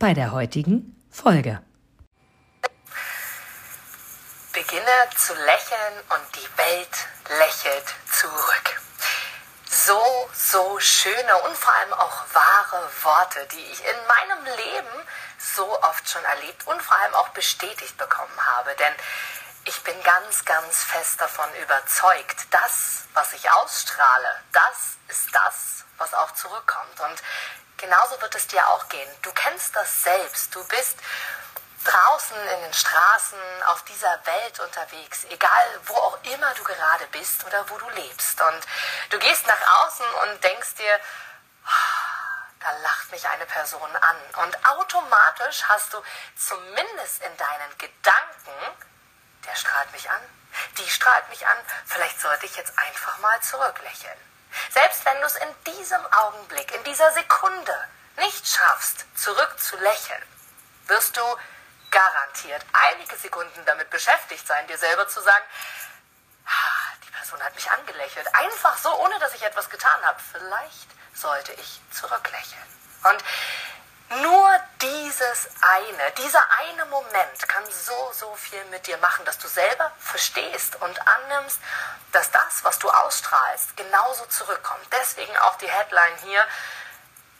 bei der heutigen Folge. Beginne zu lächeln und die Welt lächelt zurück. So, so schöne und vor allem auch wahre Worte, die ich in meinem Leben so oft schon erlebt und vor allem auch bestätigt bekommen habe. Denn ich bin ganz, ganz fest davon überzeugt, das, was ich ausstrahle, das ist das, was auch zurückkommt. Und genauso wird es dir auch gehen. Du kennst das selbst. Du bist draußen in den Straßen auf dieser Welt unterwegs, egal wo auch immer du gerade bist oder wo du lebst. Und du gehst nach außen und denkst dir, da lacht mich eine Person an. Und automatisch hast du zumindest in deinen Gedanken der strahlt mich an, die strahlt mich an, vielleicht sollte ich jetzt einfach mal zurücklächeln. Selbst wenn du es in diesem Augenblick, in dieser Sekunde nicht schaffst, zurückzulächeln, wirst du garantiert einige Sekunden damit beschäftigt sein, dir selber zu sagen, die Person hat mich angelächelt. Einfach so, ohne dass ich etwas getan habe. Vielleicht sollte ich zurücklächeln. Und nur dieses eine, dieser eine Moment kann so, so viel mit dir machen, dass du selber verstehst und annimmst, dass das, was du ausstrahlst, genauso zurückkommt. Deswegen auch die Headline hier,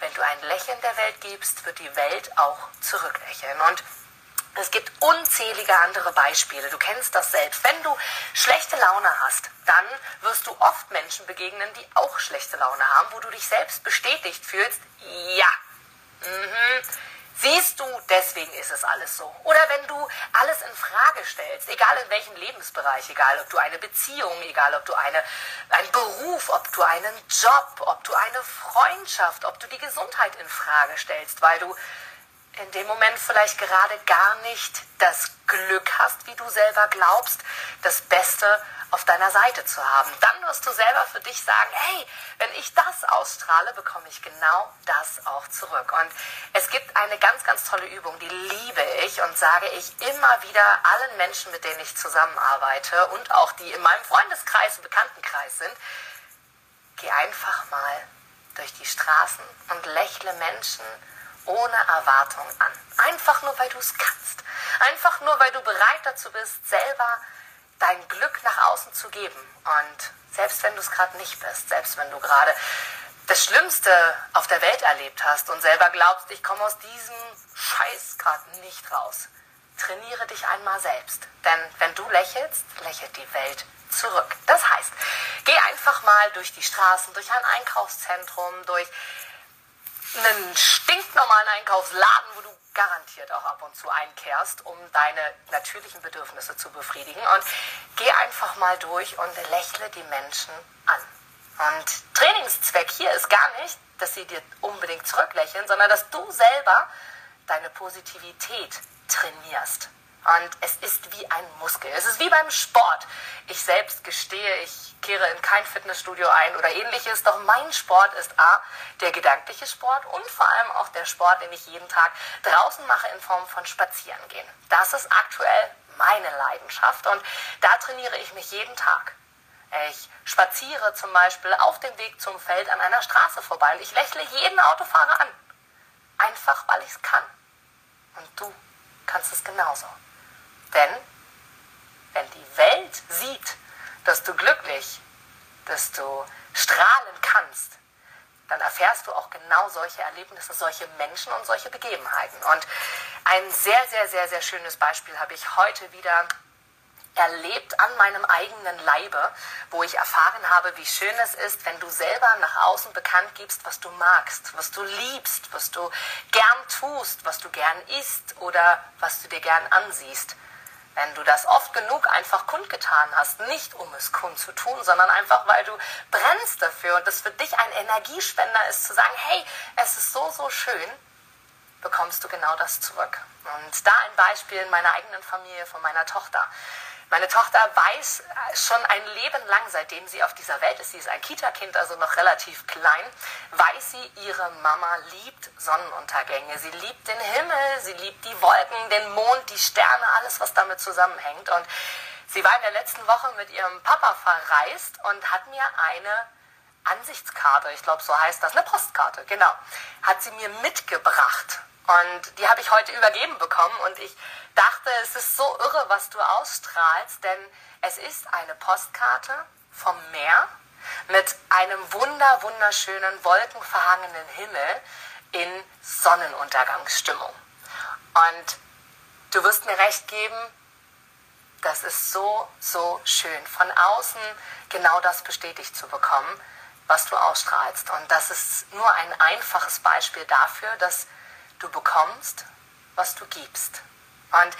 wenn du ein Lächeln der Welt gibst, wird die Welt auch zurücklächeln. Und es gibt unzählige andere Beispiele. Du kennst das selbst. Wenn du schlechte Laune hast, dann wirst du oft Menschen begegnen, die auch schlechte Laune haben, wo du dich selbst bestätigt fühlst, ja, Mhm. Siehst du, deswegen ist es alles so. Oder wenn du alles in Frage stellst, egal in welchem Lebensbereich, egal ob du eine Beziehung, egal ob du eine, einen Beruf, ob du einen Job, ob du eine Freundschaft, ob du die Gesundheit in Frage stellst, weil du in dem Moment vielleicht gerade gar nicht das Glück hast, wie du selber glaubst, das Beste auf deiner Seite zu haben. Dann wirst du selber für dich sagen, hey, wenn ich das ausstrahle, bekomme ich genau das auch zurück. Und es gibt eine ganz, ganz tolle Übung, die liebe ich und sage ich immer wieder allen Menschen, mit denen ich zusammenarbeite und auch die in meinem Freundeskreis und Bekanntenkreis sind. Geh einfach mal durch die Straßen und lächle Menschen ohne Erwartung an. Einfach nur, weil du es kannst. Einfach nur, weil du bereit dazu bist, selber dein Glück nach außen zu geben. Und selbst wenn du es gerade nicht bist, selbst wenn du gerade das Schlimmste auf der Welt erlebt hast und selber glaubst, ich komme aus diesem Scheiß gerade nicht raus, trainiere dich einmal selbst. Denn wenn du lächelst, lächelt die Welt zurück. Das heißt, geh einfach mal durch die Straßen, durch ein Einkaufszentrum, durch einen stinknormalen Einkaufsladen, wo du garantiert auch ab und zu einkehrst, um deine natürlichen Bedürfnisse zu befriedigen. Und geh einfach mal durch und lächle die Menschen an. Und Trainingszweck hier ist gar nicht, dass sie dir unbedingt zurücklächeln, sondern dass du selber deine Positivität trainierst. Und es ist wie ein Muskel. Es ist wie beim Sport. Ich selbst gestehe, ich kehre in kein Fitnessstudio ein oder ähnliches. Doch mein Sport ist A, der gedankliche Sport und vor allem auch der Sport, den ich jeden Tag draußen mache in Form von Spazierengehen. Das ist aktuell meine Leidenschaft und da trainiere ich mich jeden Tag. Ich spaziere zum Beispiel auf dem Weg zum Feld an einer Straße vorbei und ich lächle jeden Autofahrer an. Einfach weil ich es kann. Und du kannst es genauso. Denn wenn die Welt sieht, dass du glücklich, dass du strahlen kannst, dann erfährst du auch genau solche Erlebnisse, solche Menschen und solche Begebenheiten. Und ein sehr, sehr, sehr, sehr schönes Beispiel habe ich heute wieder erlebt an meinem eigenen Leibe, wo ich erfahren habe, wie schön es ist, wenn du selber nach außen bekannt gibst, was du magst, was du liebst, was du gern tust, was du gern isst oder was du dir gern ansiehst. Wenn du das oft genug einfach kundgetan hast, nicht um es kund zu tun, sondern einfach, weil du brennst dafür und es für dich ein Energiespender ist, zu sagen, hey, es ist so, so schön, bekommst du genau das zurück. Und da ein Beispiel in meiner eigenen Familie von meiner Tochter. Meine Tochter weiß schon ein Leben lang, seitdem sie auf dieser Welt ist, sie ist ein Kita-Kind, also noch relativ klein, weiß sie, ihre Mama liebt Sonnenuntergänge. Sie liebt den Himmel, sie liebt die Wolken, den Mond, die Sterne, alles, was damit zusammenhängt. Und sie war in der letzten Woche mit ihrem Papa verreist und hat mir eine Ansichtskarte, ich glaube, so heißt das, eine Postkarte, genau, hat sie mir mitgebracht. Und die habe ich heute übergeben bekommen und ich dachte, es ist so irre, was du ausstrahlst, denn es ist eine Postkarte vom Meer mit einem wunder, wunderschönen, wolkenverhangenen Himmel in Sonnenuntergangsstimmung. Und du wirst mir recht geben, das ist so, so schön, von außen genau das bestätigt zu bekommen, was du ausstrahlst. Und das ist nur ein einfaches Beispiel dafür, dass du bekommst, was du gibst. Und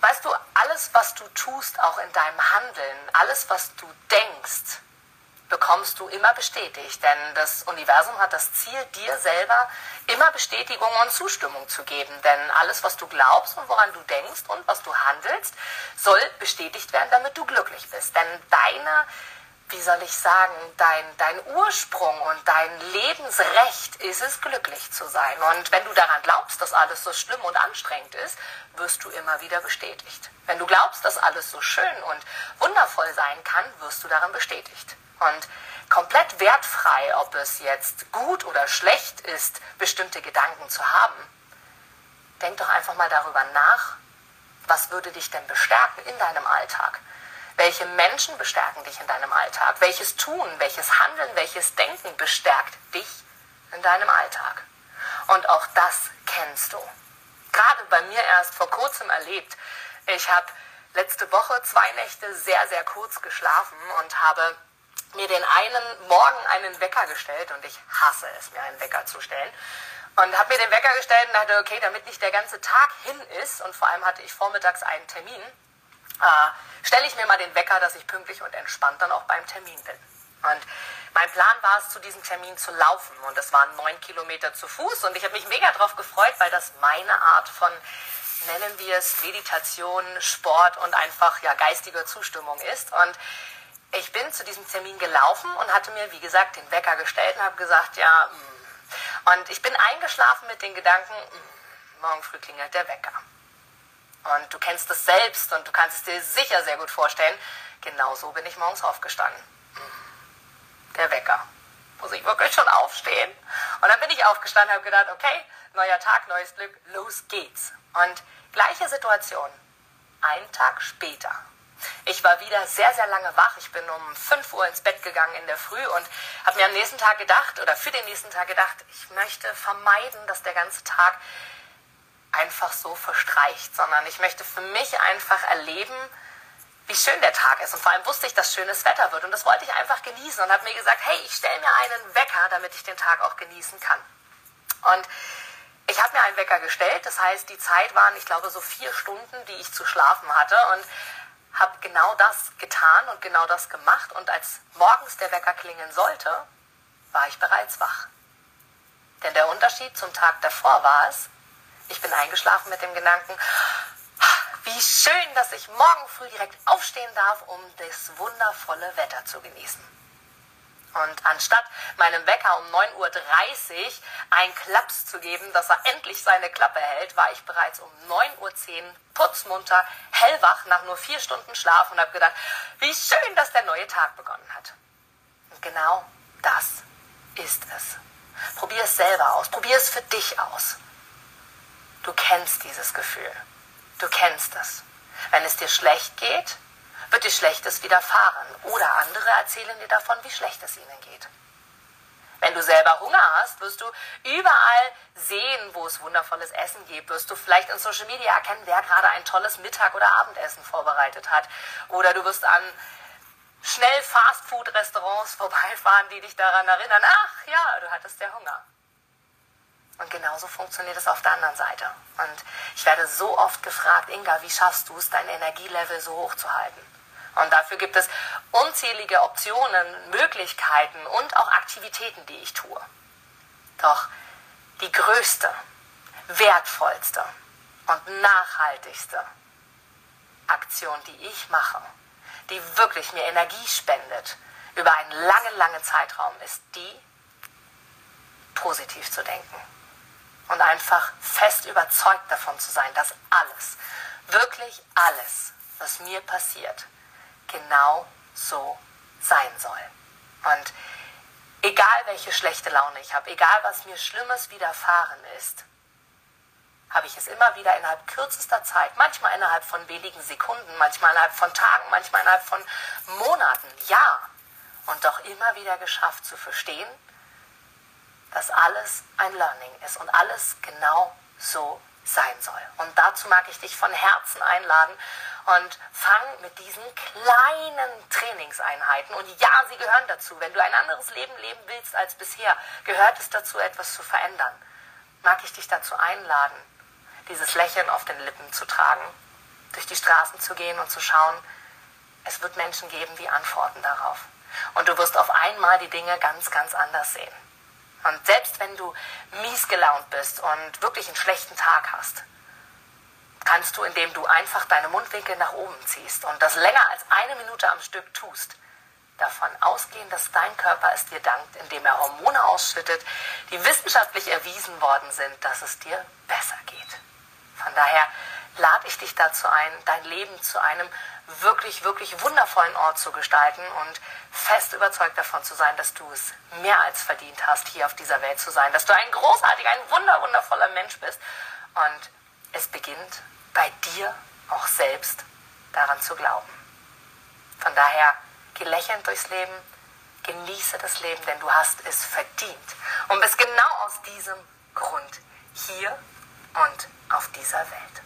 weißt du, alles, was du tust, auch in deinem Handeln, alles, was du denkst, bekommst du immer bestätigt. Denn das Universum hat das Ziel, dir selber immer Bestätigung und Zustimmung zu geben. Denn alles, was du glaubst und woran du denkst und was du handelst, soll bestätigt werden, damit du glücklich bist. Denn deine wie soll ich sagen, dein, dein Ursprung und dein Lebensrecht ist es, glücklich zu sein. Und wenn du daran glaubst, dass alles so schlimm und anstrengend ist, wirst du immer wieder bestätigt. Wenn du glaubst, dass alles so schön und wundervoll sein kann, wirst du darin bestätigt. Und komplett wertfrei, ob es jetzt gut oder schlecht ist, bestimmte Gedanken zu haben, denk doch einfach mal darüber nach, was würde dich denn bestärken in deinem Alltag? Welche Menschen bestärken dich in deinem Alltag? Welches Tun, welches Handeln, welches Denken bestärkt dich in deinem Alltag? Und auch das kennst du. Gerade bei mir erst vor kurzem erlebt. Ich habe letzte Woche zwei Nächte sehr, sehr kurz geschlafen und habe mir den einen Morgen einen Wecker gestellt und ich hasse es, mir einen Wecker zu stellen. Und habe mir den Wecker gestellt und dachte, okay, damit nicht der ganze Tag hin ist und vor allem hatte ich vormittags einen Termin, äh, stelle ich mir mal den Wecker, dass ich pünktlich und entspannt dann auch beim Termin bin. Und mein Plan war es, zu diesem Termin zu laufen. Und das waren neun Kilometer zu Fuß. Und ich habe mich mega darauf gefreut, weil das meine Art von, nennen wir es, Meditation, Sport und einfach ja geistiger Zustimmung ist. Und ich bin zu diesem Termin gelaufen und hatte mir, wie gesagt, den Wecker gestellt und habe gesagt, ja, mm. und ich bin eingeschlafen mit den Gedanken, mm, morgen früh klingelt der Wecker. Und du kennst es selbst und du kannst es dir sicher sehr gut vorstellen. Genauso bin ich morgens aufgestanden. Der Wecker. Muss ich wirklich schon aufstehen? Und dann bin ich aufgestanden und habe gedacht, okay, neuer Tag, neues Glück, los geht's. Und gleiche Situation. Ein Tag später. Ich war wieder sehr, sehr lange wach. Ich bin um 5 Uhr ins Bett gegangen in der Früh und habe mir am nächsten Tag gedacht, oder für den nächsten Tag gedacht, ich möchte vermeiden, dass der ganze Tag einfach so verstreicht, sondern ich möchte für mich einfach erleben, wie schön der Tag ist. Und vor allem wusste ich, dass schönes Wetter wird. Und das wollte ich einfach genießen und habe mir gesagt, hey, ich stelle mir einen Wecker, damit ich den Tag auch genießen kann. Und ich habe mir einen Wecker gestellt. Das heißt, die Zeit waren, ich glaube, so vier Stunden, die ich zu schlafen hatte. Und habe genau das getan und genau das gemacht. Und als morgens der Wecker klingen sollte, war ich bereits wach. Denn der Unterschied zum Tag davor war es, ich bin eingeschlafen mit dem Gedanken, wie schön, dass ich morgen früh direkt aufstehen darf, um das wundervolle Wetter zu genießen. Und anstatt meinem Wecker um 9.30 Uhr einen Klaps zu geben, dass er endlich seine Klappe hält, war ich bereits um 9.10 Uhr putzmunter, hellwach nach nur vier Stunden Schlaf und habe gedacht, wie schön, dass der neue Tag begonnen hat. Und genau das ist es. Probier es selber aus, probier es für dich aus. Du kennst dieses Gefühl. Du kennst es. Wenn es dir schlecht geht, wird dir Schlechtes widerfahren. Oder andere erzählen dir davon, wie schlecht es ihnen geht. Wenn du selber Hunger hast, wirst du überall sehen, wo es wundervolles Essen gibt. Wirst du vielleicht in Social Media erkennen, wer gerade ein tolles Mittag- oder Abendessen vorbereitet hat. Oder du wirst an schnell Fastfood-Restaurants vorbeifahren, die dich daran erinnern, ach ja, du hattest ja Hunger. Und genauso funktioniert es auf der anderen Seite. Und ich werde so oft gefragt, Inga, wie schaffst du es, dein Energielevel so hoch zu halten? Und dafür gibt es unzählige Optionen, Möglichkeiten und auch Aktivitäten, die ich tue. Doch die größte, wertvollste und nachhaltigste Aktion, die ich mache, die wirklich mir Energie spendet über einen langen, langen Zeitraum, ist die, positiv zu denken und einfach fest überzeugt davon zu sein, dass alles, wirklich alles, was mir passiert, genau so sein soll. Und egal welche schlechte Laune ich habe, egal was mir Schlimmes widerfahren ist, habe ich es immer wieder innerhalb kürzester Zeit, manchmal innerhalb von wenigen Sekunden, manchmal innerhalb von Tagen, manchmal innerhalb von Monaten, ja, und doch immer wieder geschafft zu verstehen, dass alles ein Learning ist und alles genau so sein soll. Und dazu mag ich dich von Herzen einladen und fang mit diesen kleinen Trainingseinheiten. Und ja, sie gehören dazu. Wenn du ein anderes Leben leben willst als bisher, gehört es dazu, etwas zu verändern. Mag ich dich dazu einladen, dieses Lächeln auf den Lippen zu tragen, durch die Straßen zu gehen und zu schauen, es wird Menschen geben, die antworten darauf. Und du wirst auf einmal die Dinge ganz, ganz anders sehen. Und selbst wenn du mies gelaunt bist und wirklich einen schlechten Tag hast, kannst du, indem du einfach deine Mundwinkel nach oben ziehst und das länger als eine Minute am Stück tust, davon ausgehen, dass dein Körper es dir dankt, indem er Hormone ausschüttet, die wissenschaftlich erwiesen worden sind, dass es dir besser geht. Von daher lade ich dich dazu ein, dein Leben zu einem wirklich, wirklich wundervollen Ort zu gestalten und fest überzeugt davon zu sein, dass du es mehr als verdient hast, hier auf dieser Welt zu sein, dass du ein großartiger, ein wunder, wundervoller Mensch bist. Und es beginnt bei dir auch selbst daran zu glauben. Von daher, geh lächelnd durchs Leben, genieße das Leben, denn du hast es verdient. Und bist genau aus diesem Grund hier und auf dieser Welt.